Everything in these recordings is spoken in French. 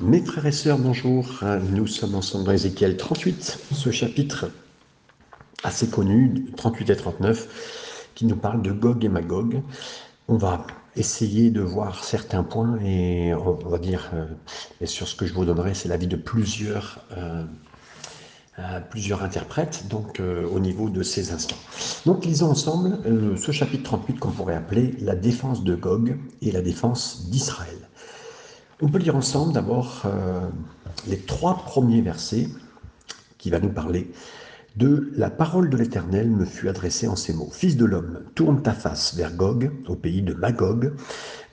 Mes frères et sœurs, bonjour. Nous sommes ensemble dans Ézéchiel 38, ce chapitre assez connu, 38 et 39, qui nous parle de Gog et Magog. On va essayer de voir certains points et on va dire, euh, sur ce que je vous donnerai, c'est l'avis de plusieurs euh, plusieurs interprètes donc euh, au niveau de ces instants. Donc lisons ensemble euh, ce chapitre 38 qu'on pourrait appeler la défense de Gog et la défense d'Israël. On peut lire ensemble d'abord euh, les trois premiers versets qui va nous parler de la parole de l'Éternel me fut adressée en ces mots. Fils de l'homme, tourne ta face vers Gog, au pays de Magog,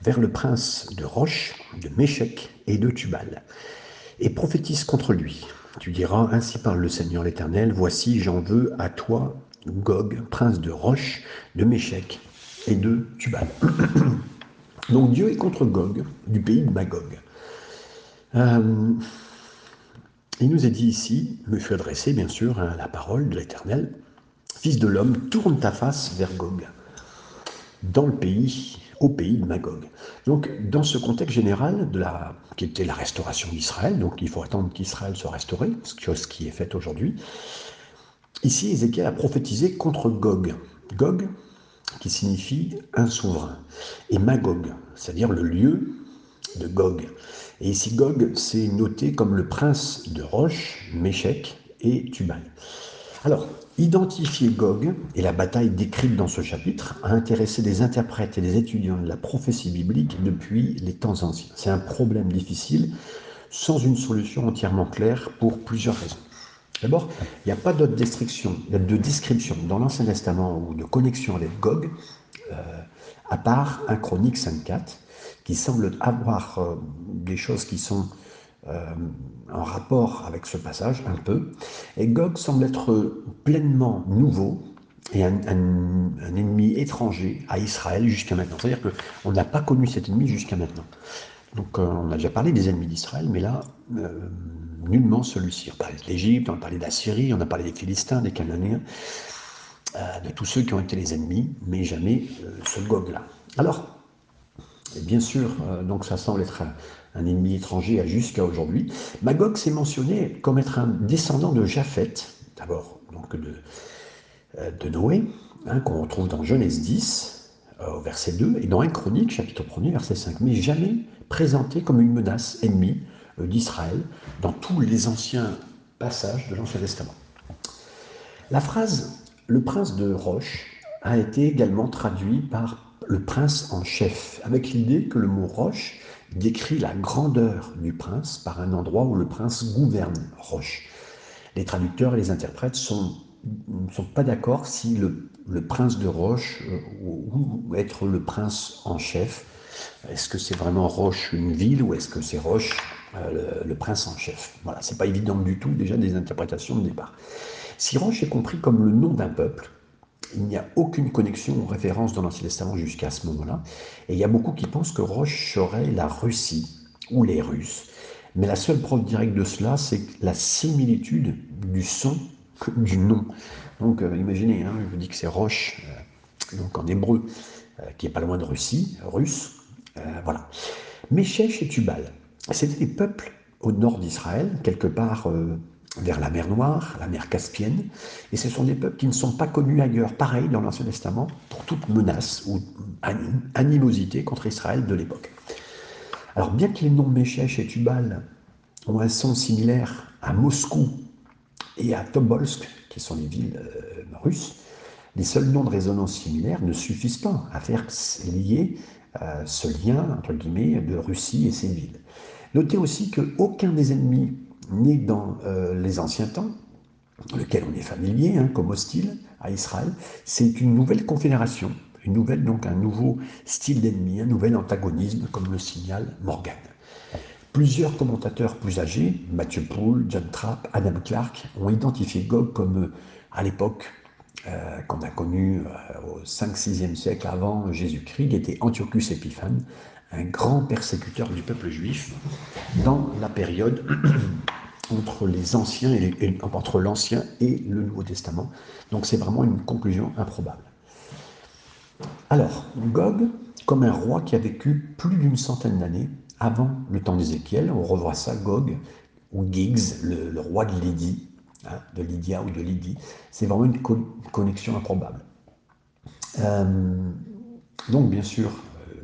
vers le prince de Roche, de Méchec et de Tubal, et prophétise contre lui tu diras, ainsi parle le Seigneur l'Éternel, voici j'en veux à toi, Gog, prince de Roche, de Méchec et de Tubal. Donc Dieu est contre Gog, du pays de Magog. Euh, il nous est dit ici, me fut adressé bien sûr à la parole de l'Éternel, Fils de l'homme, tourne ta face vers Gog, dans le pays au pays de Magog. Donc, dans ce contexte général, qui était la restauration d'Israël, donc il faut attendre qu'Israël soit restauré, ce qui est fait aujourd'hui, ici Ézéchiel a prophétisé contre Gog. Gog, qui signifie un souverain, et Magog, c'est-à-dire le lieu de Gog. Et ici, Gog, c'est noté comme le prince de Roche, Méchec et Tubal. Alors, identifier Gog et la bataille décrite dans ce chapitre a intéressé des interprètes et des étudiants de la prophétie biblique depuis les temps anciens. C'est un problème difficile sans une solution entièrement claire pour plusieurs raisons. D'abord, il n'y a pas d'autre description, de description dans l'Ancien Testament ou de connexion avec Gog, euh, à part un Chronique 5.4, qui semble avoir euh, des choses qui sont euh, en rapport avec ce passage un peu. Et Gog semble être pleinement nouveau et un, ennemi étranger à Israël jusqu'à maintenant. C'est-à-dire qu'on n'a pas connu cet ennemi jusqu'à maintenant. Donc euh, on a déjà parlé des ennemis d'Israël, mais là, euh, nullement celui-ci. On parlait de l'Égypte, on a parlé de la Syrie, on a parlé des Philistins, des Cananéens, de tous ceux qui ont été les ennemis, mais jamais ce Gog-là. Alors, bien sûr, donc ça semble être un ennemi étranger jusqu'à aujourd'hui. Magog s'est mentionné comme être un descendant de Japheth, d'abord donc de, euh, Noé, hein, qu'on retrouve dans Genèse 10, euh, au verset 2, et dans 1 Chronique, chapitre 1er, verset 5, mais jamais présenté comme une menace ennemie euh, d'Israël dans tous les anciens passages de l'Ancien Testament. La phrase le prince de Roche a été également traduit par le prince en chef, avec l'idée que le mot Roche décrit la grandeur du prince par un endroit où le prince gouverne Roche. Les traducteurs et les interprètes sont, ne sont pas d'accord si le, prince de Roche euh, ou, être le prince en chef, est-ce que c'est vraiment Roche une ville ou est-ce que c'est Roche euh, le, prince en chef? Voilà, c'est pas évident du tout déjà des interprétations de départ. Si Roche est compris comme le nom d'un peuple, il n'y a aucune connexion ou référence dans l'Ancien Testament jusqu'à ce moment-là. Et il y a beaucoup qui pensent que Roche serait la Russie ou les Russes. Mais la seule preuve directe de cela, c'est la similitude du son du nom. Donc euh, imaginez, hein, je vous dis que c'est Roche, euh, donc en hébreu, qui est pas loin de Russie, russe. Voilà. Méchèche et Tubal, c'était des peuples au nord d'Israël, quelque part vers la mer Noire, la mer Caspienne, et ce sont des peuples qui ne sont pas connus ailleurs, pareil dans l'Ancien Testament, pour toute menace ou animosité contre Israël de l'époque. Alors bien que les noms Méchèche et Tubal ont un son similaire à Moscou et à Tobolsk, qui sont les villes euh, russes, les seuls noms de résonance similaires ne suffisent pas à faire lier euh, ce lien, entre guillemets, de Russie et ces villes. Notez aussi qu'aucun des ennemis né dans euh, les anciens temps, lequel on est familier hein, comme hostile à Israël, c'est une nouvelle confédération, une nouvelle, donc un nouveau style d'ennemi, un nouvel antagonisme, comme le signale Morgan. Plusieurs commentateurs plus âgés, Mathieu Poul, John Trapp, Adam Clark, ont identifié Gog comme, à l'époque euh, qu'on a connu euh, au 5-6e siècle avant Jésus-Christ, qui était Antiochus Épiphane, un grand persécuteur du peuple juif dans la période entre l'ancien et le Nouveau Testament. Donc c'est vraiment une conclusion improbable. Alors, Gog, comme un roi qui a vécu plus d'une centaine d'années, avant le temps d'Ézéchiel. On revoit ça, Gog, ou Giggs, le, roi de Lydie, hein, de Lydia ou de Lydie. C'est vraiment une, connexion improbable. Euh, donc, bien sûr,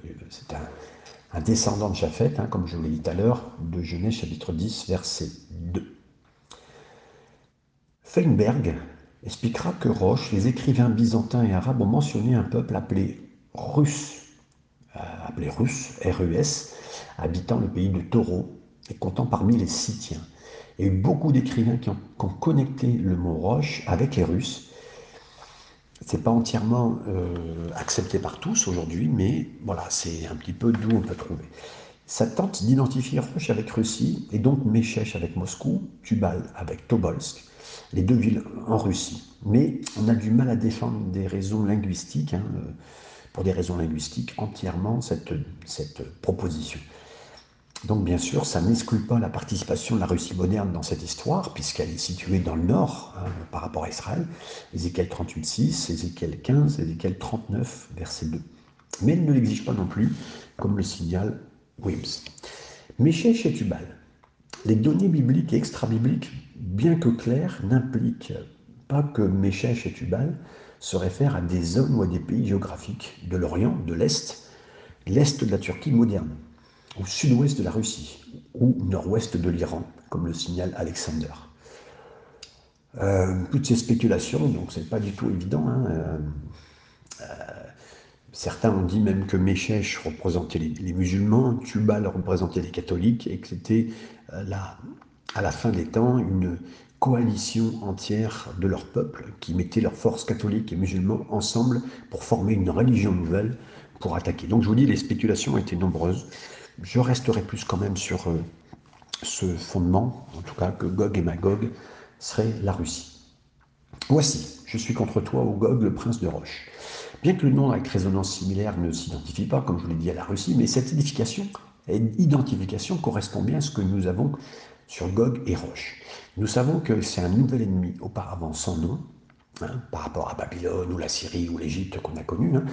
euh, c'est un, descendant de Japheth, hein, comme je vous l'ai dit tout à l'heure, de Genèse chapitre 10, verset 2. Feinberg expliquera que Roche, les écrivains byzantins et arabes ont mentionné un peuple appelé Russe, euh, appelé Russe, RUS, habitant le pays de Taureau et comptant parmi les Scythiens. Il y a eu beaucoup d'écrivains qui, ont, connecté le mot Roche avec les Russes. Ce n'est pas entièrement euh, accepté par tous aujourd'hui, mais voilà, c'est un petit peu d'où on peut trouver. Ça tente d'identifier Roche avec Russie, et donc Meshech avec Moscou, Tubal avec Tobolsk, les deux villes en Russie. Mais on a du mal à défendre des raisons linguistiques, hein, euh, pour des raisons linguistiques, entièrement cette, cette proposition. Donc bien sûr, ça n'exclut pas la participation de la Russie moderne dans cette histoire, puisqu'elle est située dans le nord hein, par rapport à Israël, Ézéchiel 38.6, Ézéchiel 15, Ézéchiel 39, verset 2. Mais elle ne l'exige pas non plus, comme le signale Wims. Méchèche et Tubal. Les données bibliques et extra-bibliques, bien que claires, n'impliquent pas que Méchèche et Tubal se réfèrent à des zones ou à des pays géographiques de l'Orient, de l'Est, l'Est de la Turquie moderne au sud-ouest de la Russie ou nord-ouest de l'Iran, comme le signale Alexander. Euh, toutes ces spéculations, donc c'est pas du tout évident. Hein, euh, euh, certains ont dit même que Meshech représentait les, musulmans, Tubal représentait les catholiques, et que c'était à la fin des temps une coalition entière de leur peuple qui mettait leurs forces catholiques et musulmans ensemble pour former une religion nouvelle pour attaquer. Donc je vous dis, les spéculations étaient nombreuses je resterai plus quand même sur euh, ce fondement, en tout cas que Gog et Magog seraient la Russie. Voici, je suis contre toi, ô Gog, le prince de Roche. Bien que le nom avec résonance similaire ne s'identifie pas, comme je vous l'ai dit, à la Russie, mais cette édification, identification correspond bien à ce que nous avons sur Gog et Roche. Nous savons que c'est un nouvel ennemi auparavant sans nom, Hein, par rapport à Babylone ou la Syrie ou l'Égypte qu'on a connu. Hein.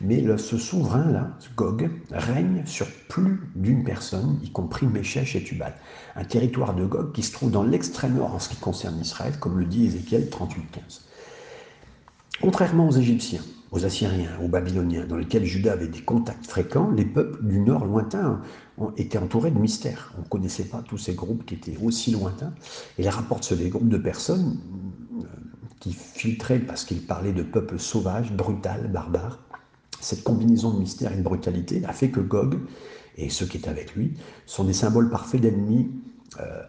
Mais ce souverain-là, Gog, règne sur plus d'une personne, y compris Meshech et Tubal. Un territoire de Gog qui se trouve dans l'extrême nord en ce qui concerne Israël, comme le dit Ézéchiel 38.15. Contrairement aux Égyptiens, aux Assyriens, aux Babyloniens, dans lesquels Judas avait des contacts fréquents, les peuples du nord lointain été entourés de mystères. On ne connaissait pas tous ces groupes qui étaient aussi lointains. Et les rapports sur des groupes de personnes qui filtrait parce qu'il parlait de peuples sauvages, brutal, barbares. Cette combinaison de mystère et de brutalité a fait que Gog et ceux qui étaient avec lui sont des symboles parfaits d'ennemis euh,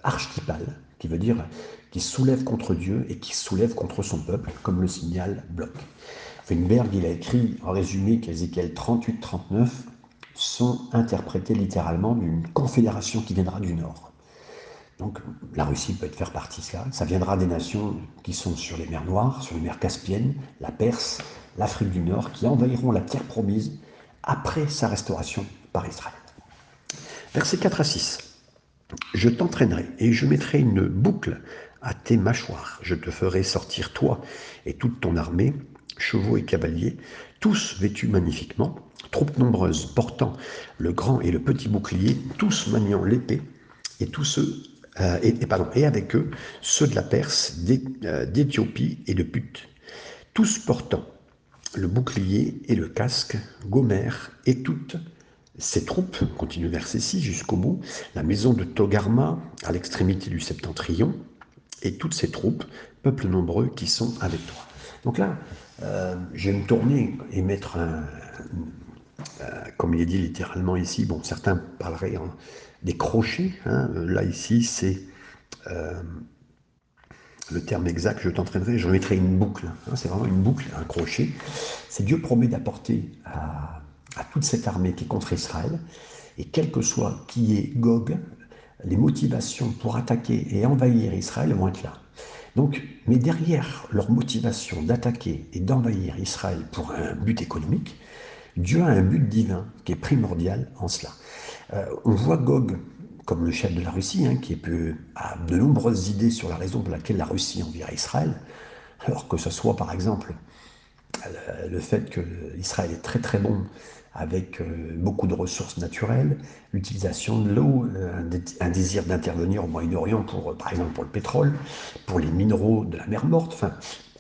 qui veut dire qui soulèvent contre Dieu et qui soulèvent contre son peuple, comme le signale Bloch. Feinberg, il a écrit en résumé qu'Ézéchiel 38-39 sont interprétés littéralement d'une confédération qui viendra du Nord. Donc la Russie peut être faire partie de cela. Ça viendra des nations qui sont sur les mers Noires, sur les mers Caspiennes, la Perse, l'Afrique du Nord, qui envahiront la terre promise après sa restauration par Israël. Versets 4 à 6. Je t'entraînerai et je mettrai une boucle à tes mâchoires. Je te ferai sortir toi et toute ton armée, chevaux et cavaliers, tous vêtus magnifiquement, troupes nombreuses portant le grand et le petit bouclier, tous maniant l'épée, et tous ceux euh, et, avec eux ceux de la Perse, euh, d'Éthiopie et de Put, tous portant le bouclier et le casque, Gomère et toutes ces troupes, continue verset 6 jusqu'au bout, la maison de Togarma à l'extrémité du septentrion, et toutes ces troupes, peuples nombreux qui sont avec toi. Donc là, euh, je vais me tourner et mettre un, comme il est dit littéralement ici, bon, certains parleraient en, des crochets. Hein. Là, ici, c'est euh, le terme exact, je t'entraînerai, je mettrai une boucle. Hein. C'est vraiment une boucle, un crochet. C'est Dieu promet d'apporter à, toute cette armée qui est contre Israël, et quel que soit qui est Gog, les motivations pour attaquer et envahir Israël vont être là. Donc, mais derrière leur motivation d'attaquer et d'envahir Israël pour un but économique, Dieu a un but divin qui est primordial en cela. Euh, on voit Gog comme le chef de la Russie, hein, qui a de nombreuses idées sur la raison pour laquelle la Russie envierait Israël, alors que ce soit par exemple le fait que Israël est très très bon avec beaucoup de ressources naturelles, l'utilisation de l'eau, un désir d'intervenir au Moyen-Orient pour, par exemple, pour le pétrole, pour les minéraux de la mer Morte, enfin,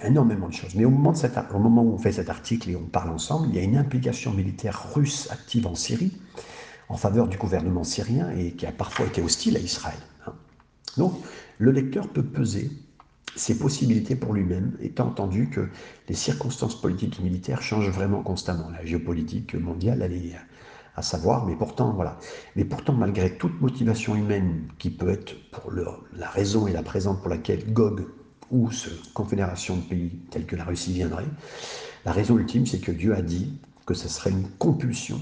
énormément de choses. Mais au moment, de au moment où on fait cet article et on parle ensemble, il y a une implication militaire russe active en Syrie, en faveur du gouvernement syrien et qui a parfois été hostile à Israël. Hein. Donc, le lecteur peut peser ses possibilités pour lui-même, étant entendu que les circonstances politiques et militaires changent vraiment constamment. La géopolitique mondiale, elle est à savoir, mais pourtant, voilà. Mais pourtant, malgré toute motivation humaine qui peut être pour la raison et la présente pour laquelle Gog ou cette confédération de pays tels que la Russie viendrait, la raison ultime, c'est que Dieu a dit que ce serait une compulsion,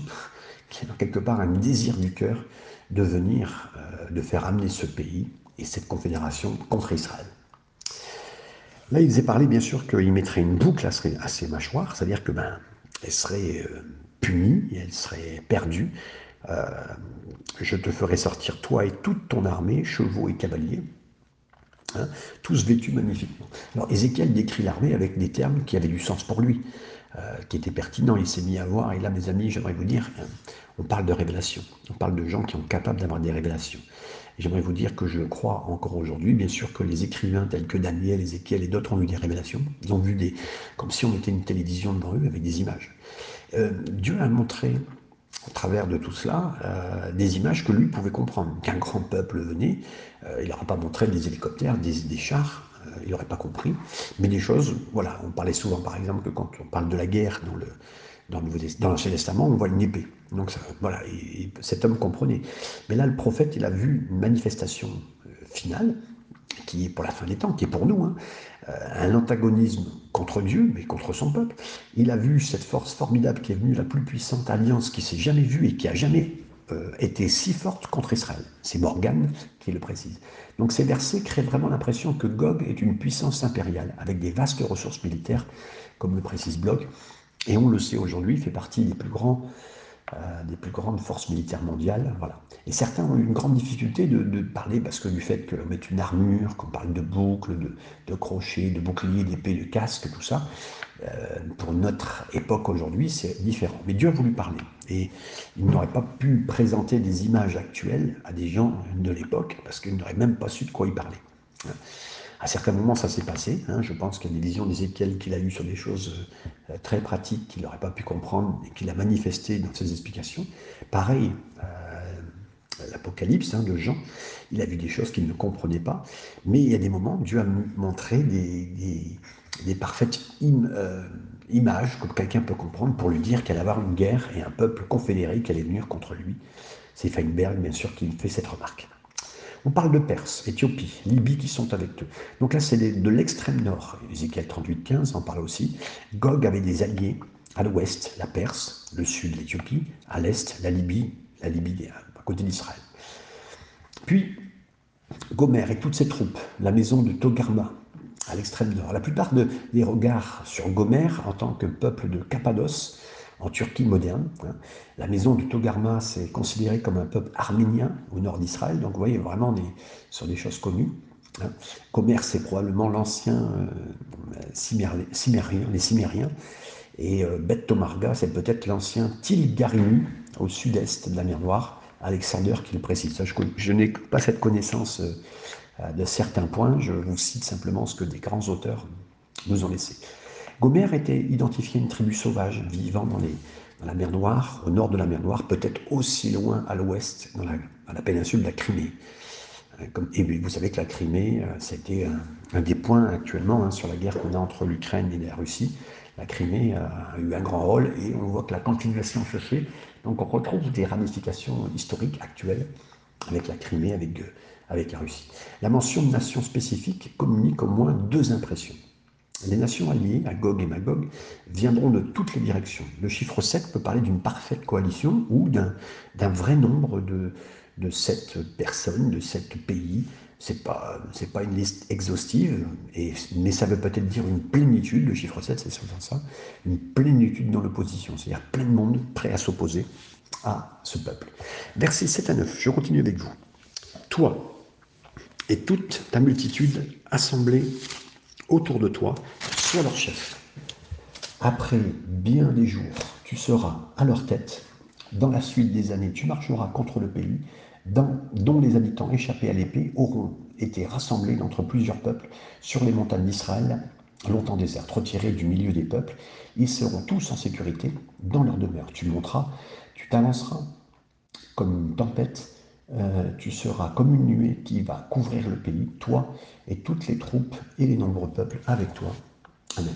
qui est quelque part un désir du cœur de venir, euh, de faire amener ce pays et cette confédération contre Israël. Là, il faisait parler, bien sûr, qu'il mettrait une boucle à ses, mâchoires, c'est-à-dire que ben, elle serait euh, punie, elle serait perdue. Euh, je te ferai sortir toi et toute ton armée, chevaux et cavaliers, hein, tous vêtus magnifiquement. Alors Ézéchiel décrit l'armée avec des termes qui avaient du sens pour lui, qui étaient pertinents. Il s'est mis à voir, et là, mes amis, j'aimerais vous dire, on parle de révélation, on parle de gens qui sont capables d'avoir des révélations. J'aimerais vous dire que je crois encore aujourd'hui, bien sûr, que les écrivains tels que Daniel, Ézéchiel et d'autres ont eu des révélations. Ils ont vu des, comme si on était une télévision devant eux avec des images. Euh, Dieu a montré, au travers de tout cela, euh, des images que lui pouvait comprendre. Qu'un grand peuple venait, euh, il n'aura pas montré des hélicoptères, des chars, il n'aurait pas compris. Mais des choses, voilà, on parlait souvent par exemple que quand on parle de la guerre dans le, dans l'Ancien Testament, on voit une épée. Donc voilà, cet homme comprenait. Mais là, le prophète, il a vu une manifestation euh, finale, qui est pour la fin des temps, qui est pour nous, hein, euh, un antagonisme contre Dieu, mais contre son peuple. Il a vu cette force formidable qui est venue, la plus puissante alliance qui s'est jamais vue et qui a jamais euh, été si forte contre Israël. C'est Morgane qui le précise. Donc ces versets créent vraiment l'impression que Gog est une puissance impériale, avec des vastes ressources militaires, comme le précise Bloch, et on le sait aujourd'hui, fait partie des plus, grands, euh, des plus grandes forces militaires mondiales. Voilà. Et certains ont eu une grande difficulté de, parler parce que du fait qu'on mette une armure, qu'on parle de boucles, de, de crochets, de boucliers, d'épées, de casques, tout ça, euh, pour notre époque aujourd'hui, c'est différent. Mais Dieu a voulu parler. Et il n'aurait pas pu présenter des images actuelles à des gens de l'époque parce qu'il n'aurait même pas su de quoi il parlait. À certains moments, ça s'est passé. Hein. Je pense qu'il y a des visions d'Ézéchiel qu'il a eues sur des choses euh, très pratiques qu'il n'aurait pas pu comprendre et qu'il a manifesté dans ses explications. Pareil, euh, l'Apocalypse hein, de Jean, il a vu des choses qu'il ne comprenait pas. Mais il y a des moments, Dieu a montré des, des, parfaites euh, images que quelqu'un peut comprendre pour lui dire qu'il allait avoir une guerre et un peuple confédéré qui allait venir contre lui. C'est Feinberg, bien sûr, qui fait cette remarque. On parle de Perse, Éthiopie, Libye qui sont avec eux. Donc là, c'est de l'extrême nord. Ézéchiel 38-15 en parle aussi. Gog avait des alliés à l'ouest, la Perse, le sud, l'Éthiopie, à l'est, la Libye, la Libye à côté d'Israël. Puis, Gomer et toutes ses troupes, la maison de Togarma, à l'extrême nord. La plupart des regards sur Gomer en tant que peuple de Cappadoce en Turquie moderne. Hein. La maison de Togarma, c'est considéré comme un peuple arménien au nord d'Israël. Donc vous voyez, vraiment, des, sur des choses connues. Hein. Commerce, c'est probablement l'ancien euh, les Cimériens. Et euh, Bet Tomarga, c'est peut-être l'ancien Tilgarinu au sud-est de la mer Noire. Alexander qui le précise. je, n'ai pas cette connaissance euh, de certains points. Je vous cite simplement ce que des grands auteurs nous ont laissé. Gomer était identifié une tribu sauvage vivant dans, la mer Noire, au nord de la mer Noire, peut-être aussi loin à l'ouest, dans la, péninsule de la Crimée. Euh, et vous savez que la Crimée, euh, c'était un, des points actuellement hein, sur la guerre qu'on a entre l'Ukraine et la Russie. La Crimée a eu un grand rôle et on voit que la continuation se fait. Donc on retrouve des ramifications historiques actuelles avec la Crimée, avec, euh, avec la Russie. La mention de nations spécifiques communique au moins deux impressions. Les nations alliées, à et Magog, viendront de toutes les directions. Le chiffre 7 peut parler d'une parfaite coalition ou d'un vrai nombre de, de sept personnes, de sept pays. Ce n'est pas, une liste exhaustive, mais ça veut peut-être dire une plénitude, le chiffre 7 c'est souvent ça, une plénitude dans l'opposition, c'est-à-dire plein de monde prêt à s'opposer à ce peuple. Versets 7 à 9, je continue avec vous. Toi et toute ta multitude assemblée autour de toi, sois leur chef. Après bien des jours, tu seras à leur tête. Dans la suite des années, tu marcheras contre le pays dont les habitants échappés à l'épée auront été rassemblés d'entre plusieurs peuples sur les montagnes d'Israël, longtemps désertes, retirés du milieu des peuples. Ils seront tous en sécurité dans leur demeure. Tu monteras, tu t'avanceras comme une tempête, euh, tu seras comme une nuée qui va couvrir le pays, toi et toutes les troupes et les nombreux peuples avec toi. Amen.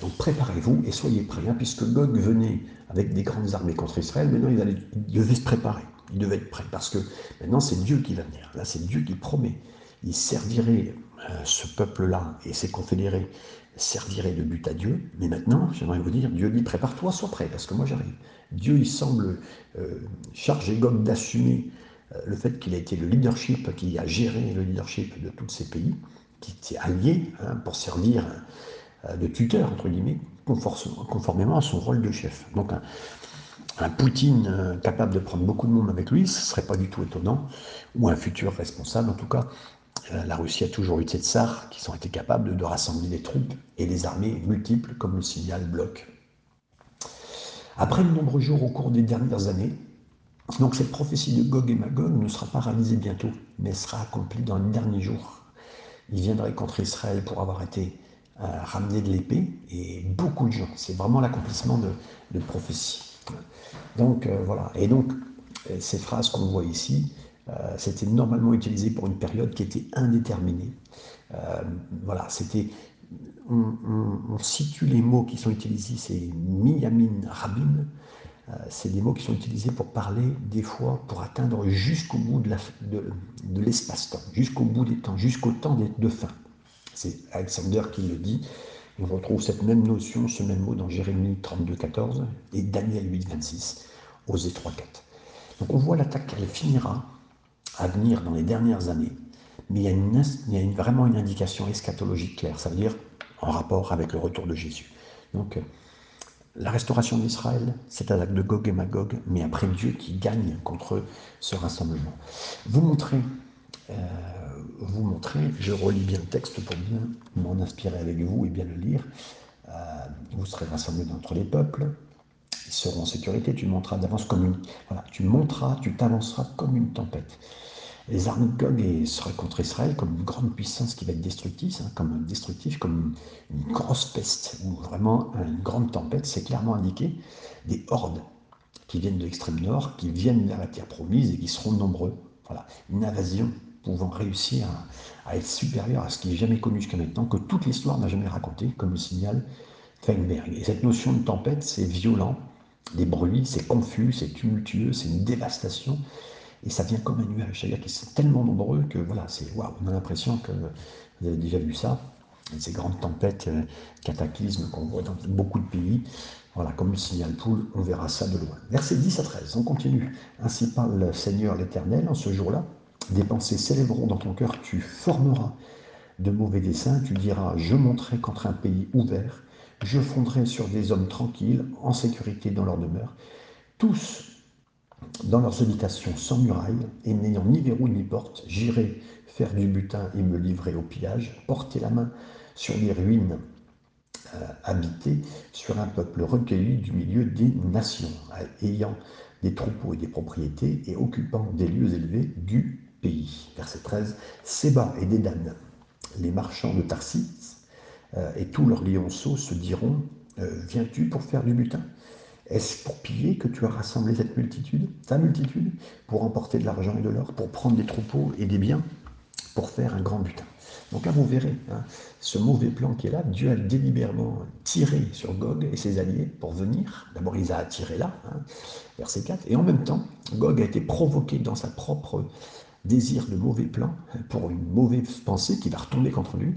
Donc préparez-vous et soyez prêts, hein, puisque Gog venait avec des grandes armées contre Israël, maintenant il, il devait se préparer, il devait être prêt, parce que maintenant c'est Dieu qui va venir, là c'est Dieu qui promet. Il servirait euh, ce peuple-là et ses confédérés serviraient de but à Dieu, mais maintenant, j'aimerais vous dire, Dieu dit prépare-toi, sois prêt, parce que moi j'arrive. Dieu, il semble euh, charger Gog d'assumer le fait qu'il a été le leadership, qui a géré le leadership de tous ces pays, qui était allié hein, pour servir euh, de tuteur, entre guillemets, conformément à son rôle de chef. Donc un, Poutine euh, capable de prendre beaucoup de monde avec lui, ce ne serait pas du tout étonnant, ou un futur responsable. En tout cas, la Russie a toujours eu des tsars qui ont été capables de rassembler des troupes et des armées multiples, comme le signal bloc. Après de nombreux jours au cours des dernières années, donc cette prophétie de Gog et Magog ne sera pas réalisée bientôt, mais sera accomplie dans les derniers jours. Il viendrait contre Israël pour avoir été euh, ramené de l'épée, et beaucoup de gens. C'est vraiment l'accomplissement de, prophétie. Donc euh, voilà. Et donc, euh, ces phrases qu'on voit ici, c'était normalement utilisé pour une période qui était indéterminée. voilà, c'était on, situe les mots qui sont utilisés, c'est miyamin rabin, euh, c'est des mots qui sont utilisés pour parler des fois, pour atteindre jusqu'au bout de l'espace-temps, jusqu'au bout des temps, jusqu'au temps de fin. C'est Alexander qui le dit. On retrouve cette même notion, ce même mot dans Jérémie 32, 14 et Daniel 8, 26, Osée 3, 4. Donc on voit l'attaque, elle finira à venir dans les dernières années, mais il y a, il y a vraiment une indication eschatologique claire, ça veut dire en rapport avec le retour de Jésus. Donc la restauration d'Israël, c'est un acte de Gog et Magog, mais après Dieu qui gagne contre ce rassemblement. Vous montrez, euh, vous montrez, je relis bien le texte pour bien m'en inspirer avec vous et bien le lire. Euh, vous serez rassemblés entre les peuples, ils seront en sécurité, tu monteras d'avance comme une. Tu monteras, tu t'avanceras comme une tempête. Les armées de Gog seraient contre Israël comme une grande puissance qui va être destructrice, hein, comme destructif, comme une, grosse peste ou vraiment une grande tempête. C'est clairement indiqué des hordes qui viennent de l'extrême nord, qui viennent vers la terre promise et qui seront nombreux. Voilà, une invasion pouvant réussir à, être supérieure à ce qui est jamais connu jusqu'à maintenant, que toute l'histoire n'a jamais raconté, comme le signal Feinberg. Et cette notion de tempête, c'est violent, des bruits, c'est confus, c'est tumultueux, c'est une dévastation et ça vient comme un nuage. C'est-à-dire qu'ils sont tellement nombreux que voilà, c'est waouh, on a l'impression que vous avez déjà vu ça, ces grandes tempêtes, euh, cataclysmes qu'on voit dans beaucoup de pays. Voilà, comme le signal poule, on verra ça de loin. Verset 10 à 13, on continue. Ainsi parle le Seigneur l'Éternel en ce jour-là. Des pensées s'élèveront dans ton cœur, tu formeras de mauvais desseins, tu diras, je monterai contre un pays ouvert, je fonderai sur des hommes tranquilles, en sécurité dans leur demeure. Tous dans leurs habitations sans murailles, et n'ayant ni verrou ni porte, j'irai faire du butin et me livrer au pillage, porter la main sur les ruines euh, habitées, sur un peuple recueilli du milieu des nations, ayant des troupeaux et des propriétés, et occupant des lieux élevés du pays. Verset 13, Séba et Dédan, les marchands de Tarsis, euh, et tous leurs lionceaux se diront, euh, viens-tu pour faire du butin? Est-ce pour piller que tu as rassemblé cette multitude, ta multitude, pour emporter de l'argent et de l'or, pour prendre des troupeaux et des biens, pour faire un grand butin? Donc là, vous verrez, hein, ce mauvais plan qui est là, Dieu a délibérément tiré sur Gog et ses alliés pour venir. D'abord, il les a attirés là, hein, verset 4, et en même temps, Gog a été provoqué dans sa propre désir de mauvais plan pour une mauvaise pensée qui va retomber contre lui.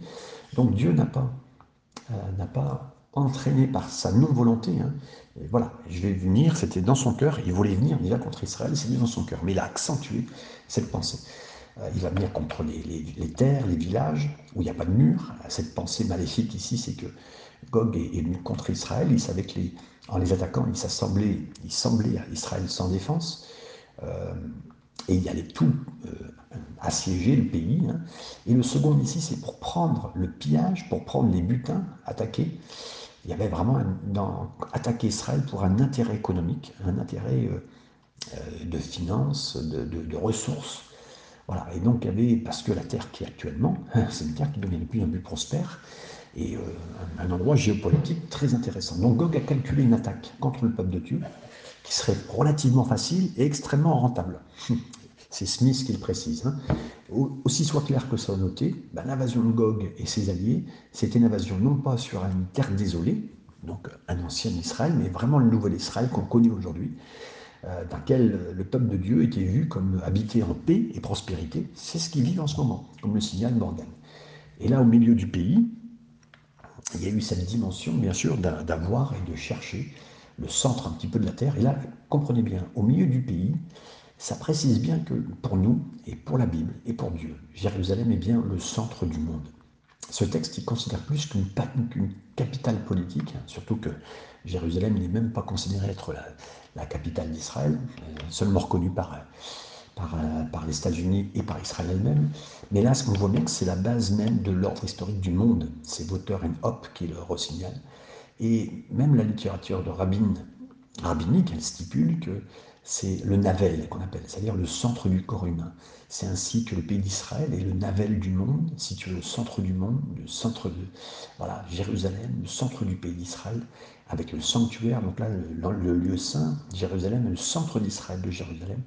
Donc Dieu n'a pas, euh, n'a pas entraîné par sa non-volonté. Hein. Voilà, je vais venir, c'était dans son cœur, il voulait venir déjà contre Israël, c'est dans son cœur. Mais il a accentué cette pensée. Euh, il va venir contre les, terres, les villages, où il n'y a pas de mur. Cette pensée maléfique ici, c'est que Gog est, venu contre Israël, il savait que les, en les attaquant, il s'assemblait, il semblait à Israël sans défense. Euh, et il allait tout euh, assiéger le pays. Hein. Et le second ici, c'est pour prendre le pillage, pour prendre les butins, attaquer il y avait vraiment dans, attaquer Israël pour un intérêt économique, un intérêt de finances, de, ressources. Voilà. Et donc, il y avait, parce que la terre qui est actuellement, c'est une terre qui devient de plus en plus prospère, et un endroit géopolitique très intéressant. Donc Gog a calculé une attaque contre le peuple de Dieu qui serait relativement facile et extrêmement rentable. C'est Smith qui le précise. Hein. Aussi soit clair que ça a noté, ben, l'invasion de Gog et ses alliés, c'était une invasion non pas sur une terre désolée, donc un ancien Israël, mais vraiment le nouvel Israël qu'on connaît aujourd'hui, euh, dans lequel le peuple de Dieu était vu comme habité en paix et prospérité. C'est ce qu'ils vivent en ce moment, comme le signale Morgan. Et là, au milieu du pays, il y a eu cette dimension, bien sûr, d'avoir et de chercher le centre un petit peu de la Terre. Et là, comprenez bien, au milieu du pays, ça précise bien que pour nous, et pour la Bible, et pour Dieu, Jérusalem est bien le centre du monde. Ce texte, il considère plus qu'une capitale politique, hein, surtout que Jérusalem n'est même pas considéré être la, capitale d'Israël, euh, seulement reconnue par, euh, par les États-Unis et par Israël elle-même. Mais là, ce qu'on voit bien, c'est la base même de l'ordre historique du monde. C'est Water and Hop qui le ressignale. Et même la littérature de rabbin, rabbinique, elle stipule que c'est le navel qu'on appelle, c'est-à-dire le centre du corps humain. C'est ainsi que le pays d'Israël est le navel du monde, situé au centre du monde, le centre de voilà, Jérusalem, le centre du pays d'Israël, avec le sanctuaire, donc là le, le lieu saint, Jérusalem le centre d'Israël de Jérusalem,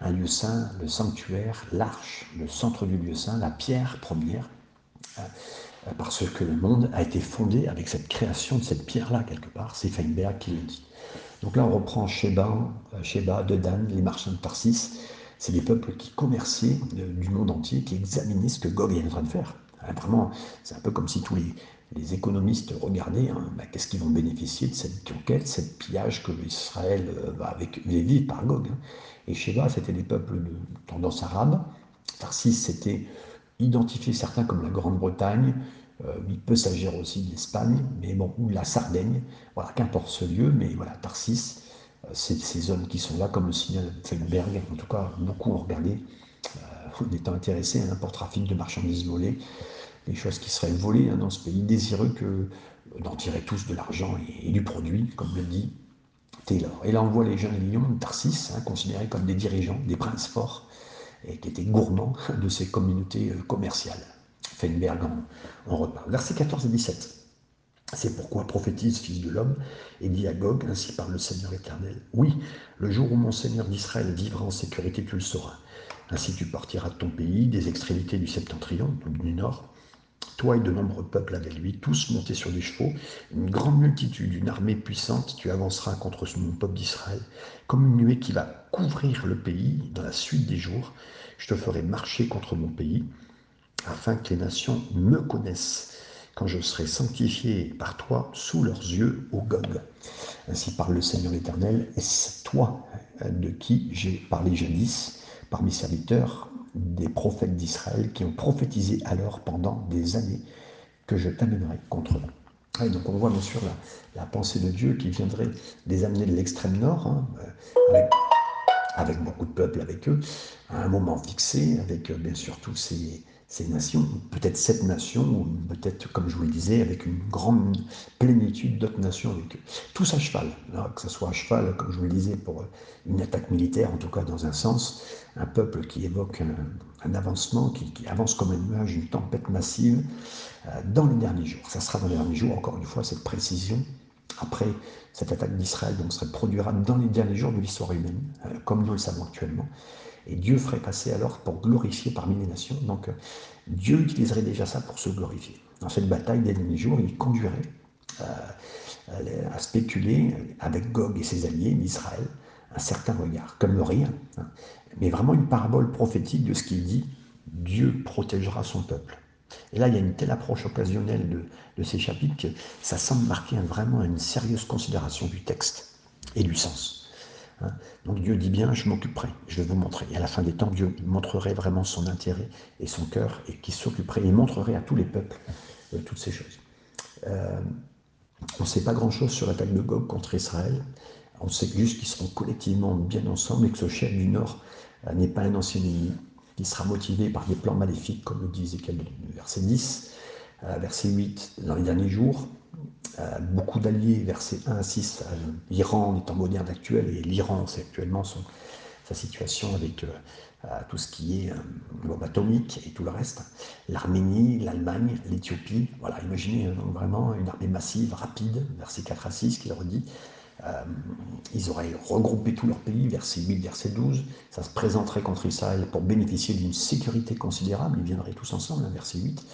un lieu saint, le sanctuaire, l'arche, le centre du lieu saint, la pierre première, euh, parce que le monde a été fondé avec cette création de cette pierre-là, quelque part. C'est Feinberg qui le dit. Donc là, on reprend Sheba, euh, Sheba, Dedan, les marchands de Tarsis. C'est des peuples qui commerçaient euh, du monde entier, qui examinaient ce que Gog est en train de faire. Vraiment, c'est un peu comme si tous les, économistes regardaient hein, bah, qu'est-ce qu'ils vont bénéficier de cette conquête, cette pillage que Israël va vivre par Gog. Hein. Et Sheba, c'était des peuples de tendance arabe. Tarsis, c'était identifier certains comme la Grande-Bretagne. Euh, il peut s'agir aussi de l'Espagne, mais ou la Sardaigne. Voilà, qu'importe ce lieu, mais voilà, Tarsis, euh, ces hommes qui sont là, comme le signal Feinberg. En tout cas, beaucoup ont regardé, euh, en étant intéressés à n'importe trafic de marchandises volées, des choses qui seraient volées hein, dans ce pays, désireux d'en tirer tous de l'argent et, du produit, comme le dit Taylor. Et là, on voit les jeunes lions de Tarsis, hein, considérés comme des dirigeants, des princes forts, et qui était gourmand de ces communautés commerciales. Feinberg en, reparle. Versets 14 et 17. C'est pourquoi prophétise, fils de l'homme, et dit à Gog, ainsi parle le Seigneur éternel. Oui, le jour où mon Seigneur d'Israël vivra en sécurité, tu le sauras. Ainsi tu partiras de ton pays, des extrémités du septentrion, du nord, toi et de nombreux peuples avec lui, tous montés sur des chevaux, une grande multitude, une armée puissante, tu avanceras contre mon peuple d'Israël, comme une nuée qui va couvrir le pays dans la suite des jours. Je te ferai marcher contre mon pays, afin que les nations me connaissent, quand je serai sanctifié par toi sous leurs yeux, au Gog. Ainsi parle le Seigneur l'Éternel, et c'est toi de qui j'ai parlé jadis, par mes serviteurs, des prophètes d'Israël qui ont prophétisé alors pendant des années que je t'amènerai contre eux? donc on voit bien sûr la, pensée de Dieu qui viendrait les amener de l'extrême nord, hein, euh, avec, beaucoup de peuples avec eux, à un moment fixé, avec euh, bien sûr tous ces, ces nations, peut-être sept nations, ou peut-être, comme je vous le disais, avec une grande plénitude d'autres nations avec eux. Tous à cheval, que ce soit à cheval, comme je vous le disais, pour une attaque militaire, en tout cas dans un sens, un peuple qui évoque un, avancement, qui, avance comme une nuage, une tempête massive, euh, dans les derniers jours. Ça sera dans les derniers jours, encore une fois, cette précision. Après, cette attaque d'Israël donc, se produira dans les derniers jours de l'histoire humaine, euh, comme nous le savons actuellement. Et Dieu ferait passer alors pour glorifier parmi les nations. Donc Dieu utiliserait déjà ça pour se glorifier. Dans cette bataille des derniers jours, il conduirait euh, à spéculer avec Gog et ses alliés d'Israël un certain regard, comme le rien, hein. mais vraiment une parabole prophétique de ce qu'il dit, Dieu protégera son peuple. Et là, il y a une telle approche occasionnelle de ces chapitres que ça semble marquer vraiment une sérieuse considération du texte et du sens. Hein. Donc Dieu dit bien, je m'occuperai, je vais vous montrer. Et à la fin des temps, Dieu montrerait vraiment son intérêt et son cœur, et qui s'occuperait, il montrerait à tous les peuples euh, toutes ces choses. Euh, on ne sait pas grand-chose sur l'attaque de Gog contre Israël. On sait juste qu'ils seront collectivement bien ensemble et que ce chef du Nord euh, n'est pas un ancien ennemi, qui sera motivé par des plans maléfiques, comme le dit Ézéchiel verset 10, verset 8, dans les derniers jours. Euh, beaucoup d'alliés, versets 1 à 6, l'Iran est en moderne actuel, et l'Iran, c'est actuellement sa situation avec tout ce qui est bombe atomique et tout le reste. L'Arménie, l'Allemagne, l'Éthiopie, voilà, imaginez vraiment une armée massive, rapide, versets 4 à 6, qui leur dit euh, ils auraient regroupé tous leurs pays, verset 8, verset 12. Ça se présenterait contre Israël pour bénéficier d'une sécurité considérable. Ils viendraient tous ensemble, hein, verset 8.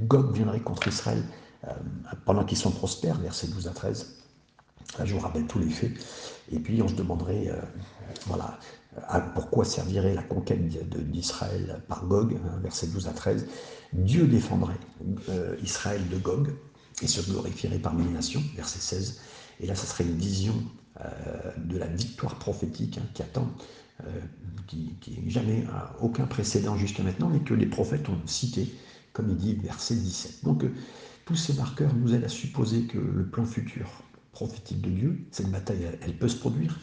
Gog viendrait contre Israël euh, pendant qu'ils sont prospères, verset 12 à 13. Là, je vous rappelle tous les faits. Et puis, on se demanderait, euh, voilà, pourquoi servirait la conquête d'Israël par Gog, hein, verset 12 à 13. Dieu défendrait Israël de Gog et se glorifierait parmi les nations, verset 16. Et là, ça serait une vision euh, de la victoire prophétique hein, qui attend, euh, qui, n'est jamais aucun précédent jusqu'à maintenant, mais que les prophètes ont cité, comme il dit verset 17. Donc, euh, tous ces marqueurs nous aident à supposer que le plan futur prophétique de Dieu, cette bataille, elle, peut se produire.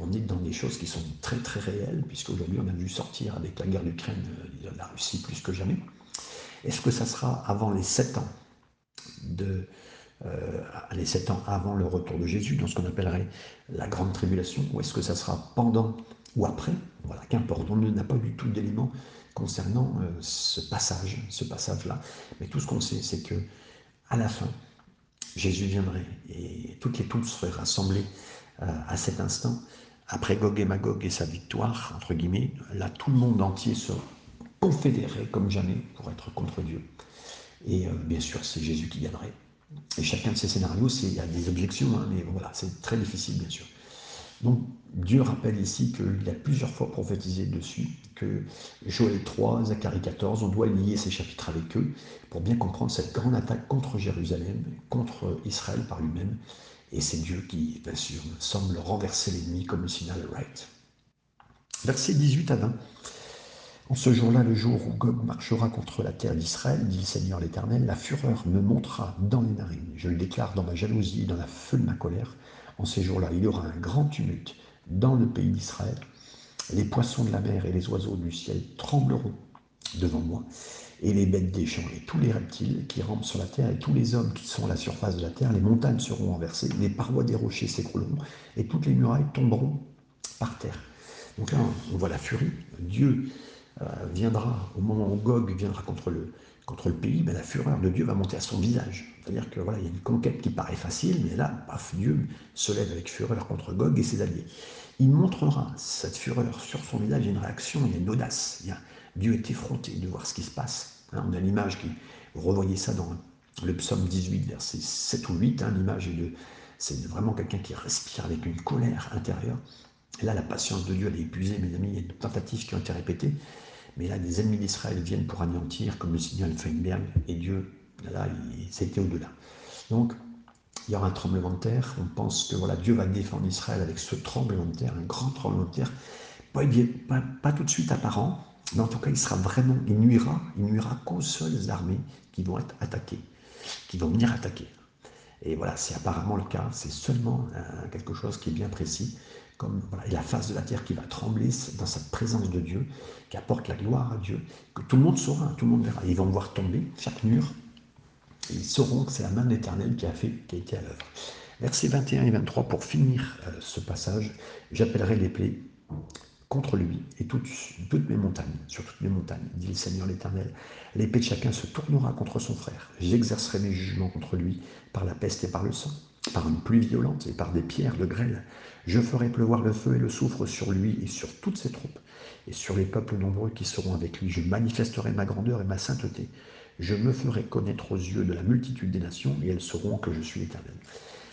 On est dans des choses qui sont très très réelles, puisqu'aujourd'hui on a vu sortir avec la guerre d'Ukraine la Russie plus que jamais. Est-ce que ça sera avant les sept ans de, euh, les sept ans avant le retour de Jésus, dans ce qu'on appellerait la grande tribulation, ou est-ce que ça sera pendant ou après? Voilà, qu'importe, on n'a pas du tout d'éléments concernant euh, ce passage, ce passage-là. Mais tout ce qu'on sait, c'est que à la fin, Jésus viendrait et toutes les troupes seraient rassemblées euh, à cet instant. Après Gog et Magog et sa victoire, entre guillemets, là, tout le monde entier se confédérait comme jamais pour être contre Dieu. Et bien sûr, c'est Jésus qui gagnerait. Et chacun de ces scénarios, il y a des objections, hein, mais voilà, c'est très difficile, bien sûr. Donc, Dieu rappelle ici qu'il a plusieurs fois prophétisé dessus, que Joël 3, Zacharie 14, on doit lier ces chapitres avec eux pour bien comprendre cette grande attaque contre Jérusalem, contre Israël par lui-même. Et c'est Dieu qui, bien sûr, semble renverser l'ennemi comme le signal Wright. Versets 18 à 20. En ce jour-là, le jour où Gog marchera contre la terre d'Israël, dit le Seigneur l'Éternel, la fureur me montera dans les narines. Je le déclare dans ma jalousie, dans la feu de ma colère. En ces jours-là, il y aura un grand tumulte dans le pays d'Israël. Les poissons de la mer et les oiseaux du ciel trembleront devant moi, et les bêtes des champs et tous les reptiles qui rampent sur la terre et tous les hommes qui sont à la surface de la terre, les montagnes seront renversées, les parois des rochers s'écrouleront et toutes les murailles tomberont par terre. Donc là, on voit la furie. Dieu euh, viendra, au moment où Gog viendra contre le, contre le pays, ben, la fureur de Dieu va monter à son visage. C'est-à-dire que voilà, il y a une conquête qui paraît facile, mais là, paf, Dieu se lève avec fureur contre Gog et ses alliés. Il montrera cette fureur sur son visage, il y a une réaction, il y a une audace. Il y a, Dieu est effronté de voir ce qui se passe. Hein, on a l'image qui, vous revoyez ça dans le psaume 18, verset 7 ou 8, hein, l'image est de, c'est vraiment quelqu'un qui respire avec une colère intérieure. Là, la patience de Dieu, elle est épuisée, mes amis, il y a des tentatives qui ont été répétées. Mais là, des ennemis d'Israël viennent pour anéantir, comme le signal Feinberg, et Dieu, là, c'était au-delà. Donc, il y aura un tremblement de terre. On pense que voilà, Dieu va défendre Israël avec ce tremblement de terre, un grand tremblement de terre. Pas, pas, pas tout de suite apparent, mais en tout cas, il sera vraiment, il nuira, il nuira qu'aux seules armées qui vont être attaquées, qui vont venir attaquer. Et voilà, c'est apparemment le cas, c'est seulement euh, quelque chose qui est bien précis et la face de la terre qui va trembler dans sa présence de Dieu, qui apporte la gloire à Dieu, que tout le monde saura, tout le monde verra. Ils vont voir tomber chaque mur, et ils sauront que c'est la main de l'Éternel qui a fait, qui a été à l'œuvre. Versets 21 et 23, pour finir euh, ce passage, j'appellerai les plaies contre lui et toutes, toutes mes montagnes, sur toutes mes montagnes, dit le Seigneur l'Éternel. L'épée de chacun se tournera contre son frère. J'exercerai mes jugements contre lui par la peste et par le sang, par une pluie violente et par des pierres de grêle. Je ferai pleuvoir le feu et le soufre sur lui et sur toutes ses troupes, et sur les peuples nombreux qui seront avec lui. Je manifesterai ma grandeur et ma sainteté. Je me ferai connaître aux yeux de la multitude des nations, et elles sauront que je suis l'Éternel.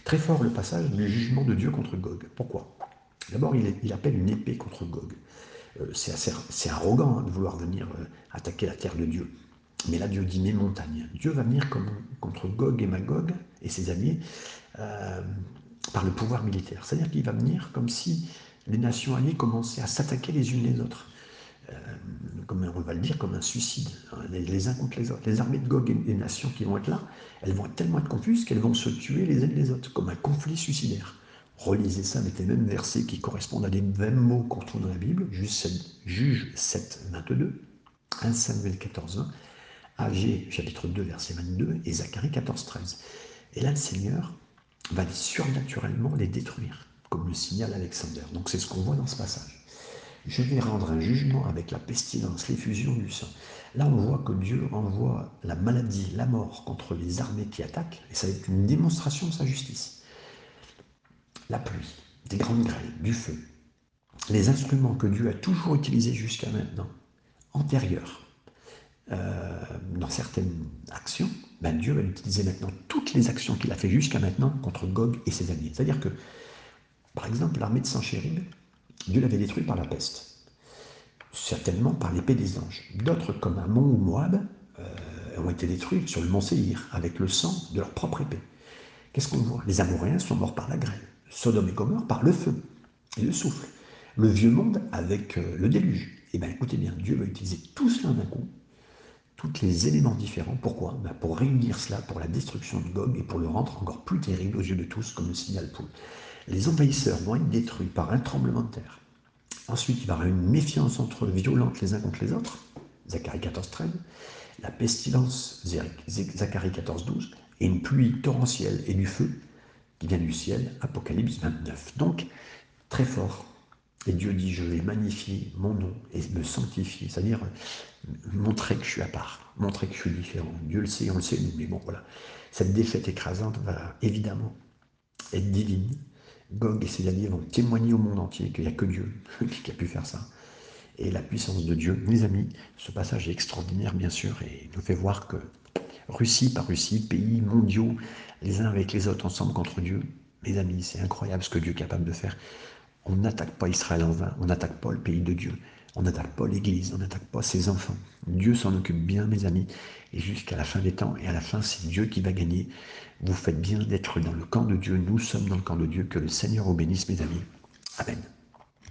Très fort le passage du jugement de Dieu contre Gog. Pourquoi? D'abord, il, appelle une épée contre Gog. Euh, c'est arrogant hein, de vouloir venir euh, attaquer la terre de Dieu. Mais là, Dieu dit mes montagnes. Dieu va venir contre Gog et Magog et ses alliés euh, par le pouvoir militaire. C'est-à-dire qu'il va venir comme si les nations alliées commençaient à s'attaquer les unes les autres. Euh, comme on va le dire, comme un suicide, les, uns contre les autres. Les armées de Gog et les nations qui vont être là, elles vont être tellement être confuses qu'elles vont se tuer les unes les autres, comme un conflit suicidaire. Relisez ça avec les mêmes versets qui correspondent à des mêmes mots qu'on trouve dans la Bible, Juge 7, 22, 1 Samuel 14, 1, AG chapitre 2, verset 22, et Zacharie 14, 13. Et là, le Seigneur va surnaturellement les détruire, comme le signale Alexander. Donc c'est ce qu'on voit dans ce passage. Je vais rendre un jugement avec la pestilence, l'effusion du sang. Là, on voit que Dieu envoie la maladie, la mort contre les armées qui attaquent, et ça va être une démonstration de sa justice. La pluie, des grandes grêles, du feu, les instruments que Dieu a toujours utilisés jusqu'à maintenant, antérieurs, euh, dans certaines actions, ben Dieu va utiliser maintenant toutes les actions qu'il a fait jusqu'à maintenant contre Gog et ses alliés. C'est-à-dire que, par exemple, l'armée de Sanchérib, Dieu l'avait détruite par la peste, certainement par l'épée des anges. D'autres, comme Amon ou Moab, euh, ont été détruits sur le mont Séhir avec le sang de leur propre épée. Qu'est-ce qu'on voit? Les Amoréens sont morts par la grêle, Sodome et Gomorre par le feu et le souffle, le vieux monde avec euh, le déluge. Eh bien écoutez bien, Dieu va utiliser tout cela d'un coup tous les éléments différents. Pourquoi? Ben, Pour réunir cela pour la destruction de Gog et pour le rendre encore plus terrible aux yeux de tous, comme le signal poule. Les envahisseurs vont être détruits par un tremblement de terre. Ensuite, il y avoir une méfiance entre violentes les uns contre les autres, Zacharie 14, 13, la pestilence, Zacharie 14, 12, et une pluie torrentielle et du feu qui vient du ciel, Apocalypse 29. Donc, très fort. Et Dieu dit, je vais magnifier mon nom et me sanctifier, c'est-à-dire montrer que je suis à part, montrer que je suis différent. Dieu le sait, on le sait, mais bon, voilà. Cette défaite écrasante va évidemment être divine. Gog et ses alliés vont témoigner au monde entier qu'il n'y a que Dieu qui a pu faire ça. Et la puissance de Dieu, mes amis, ce passage est extraordinaire, bien sûr, et nous fait voir que Russie par Russie, pays mondiaux, les uns avec les autres, ensemble contre Dieu, mes amis, c'est incroyable ce que Dieu est capable de faire. On n'attaque pas Israël en vain, on n'attaque pas le pays de Dieu. On n'attaque pas l'Église, on n'attaque pas ses enfants. Dieu s'en occupe bien, mes amis, et jusqu'à la fin des temps, et à la fin, c'est Dieu qui va gagner. Vous faites bien d'être dans le camp de Dieu, nous sommes dans le camp de Dieu, que le Seigneur vous bénisse, mes amis. Amen.